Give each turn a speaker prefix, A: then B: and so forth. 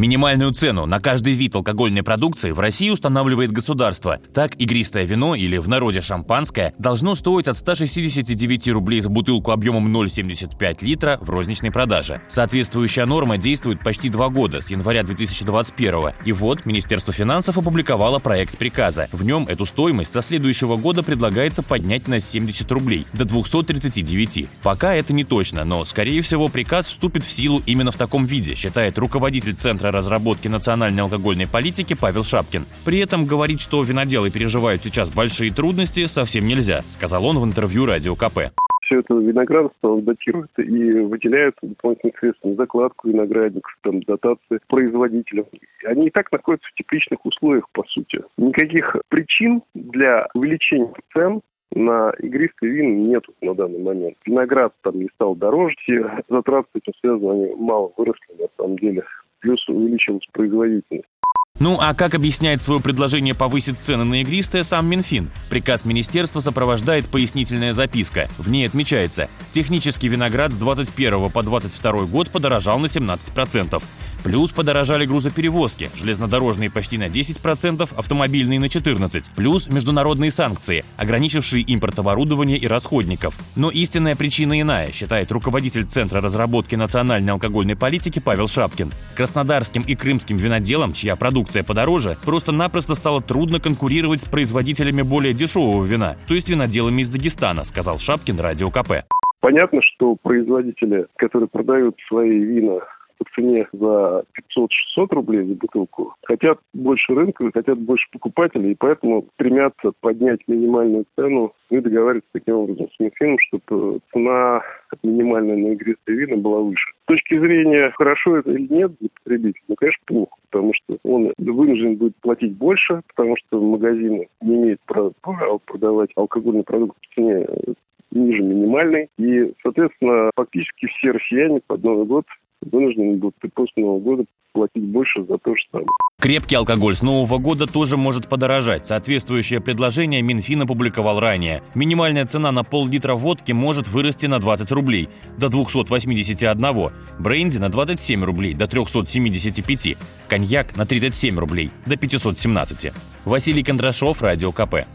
A: Минимальную цену на каждый вид алкогольной продукции в России устанавливает государство. Так, игристое вино или в народе шампанское должно стоить от 169 рублей за бутылку объемом 0,75 литра в розничной продаже. Соответствующая норма действует почти два года, с января 2021 И вот Министерство финансов опубликовало проект приказа. В нем эту стоимость со следующего года предлагается поднять на 70 рублей, до 239. Пока это не точно, но, скорее всего, приказ вступит в силу именно в таком виде, считает руководитель Центра разработки национальной алкогольной политики Павел Шапкин. При этом говорить, что виноделы переживают сейчас большие трудности, совсем нельзя, сказал он в интервью Радио КП
B: все это виноградарство датирует и выделяют дополнительные средства на закладку виноградников, там, дотации производителям. Они и так находятся в тепличных условиях, по сути. Никаких причин для увеличения цен на игристые вина нет на данный момент. Виноград там не стал дороже, все затраты с этим связаны, они мало выросли на самом деле плюс увеличилась производительность.
A: Ну а как объясняет свое предложение повысить цены на игристое сам Минфин? Приказ министерства сопровождает пояснительная записка. В ней отмечается, технический виноград с 21 по 22 год подорожал на 17%. Плюс подорожали грузоперевозки, железнодорожные почти на 10%, автомобильные на 14%. Плюс международные санкции, ограничившие импорт оборудования и расходников. Но истинная причина иная, считает руководитель Центра разработки национальной алкогольной политики Павел Шапкин. Краснодарским и крымским виноделам, чья продукция подороже, просто-напросто стало трудно конкурировать с производителями более дешевого вина, то есть виноделами из Дагестана, сказал Шапкин Радио КП.
B: Понятно, что производители, которые продают свои вина по цене за 500-600 рублей за бутылку, хотят больше рынка, хотят больше покупателей, и поэтому стремятся поднять минимальную цену и договариваться таким образом с Минфином, чтобы цена минимальная на игристое вино была выше. С точки зрения, хорошо это или нет для потребителя, ну, конечно, плохо, потому что он вынужден будет платить больше, потому что магазины не имеют права продавать алкогольный продукт по цене ниже минимальной. И, соответственно, фактически все россияне под Новый год вынуждены будут после Нового года платить больше за то же самое.
A: Крепкий алкоголь с Нового года тоже может подорожать. Соответствующее предложение Минфин опубликовал ранее. Минимальная цена на пол-литра водки может вырасти на 20 рублей до 281, бренди на 27 рублей до 375, коньяк на 37 рублей до 517. Василий Кондрашов, Радио КП.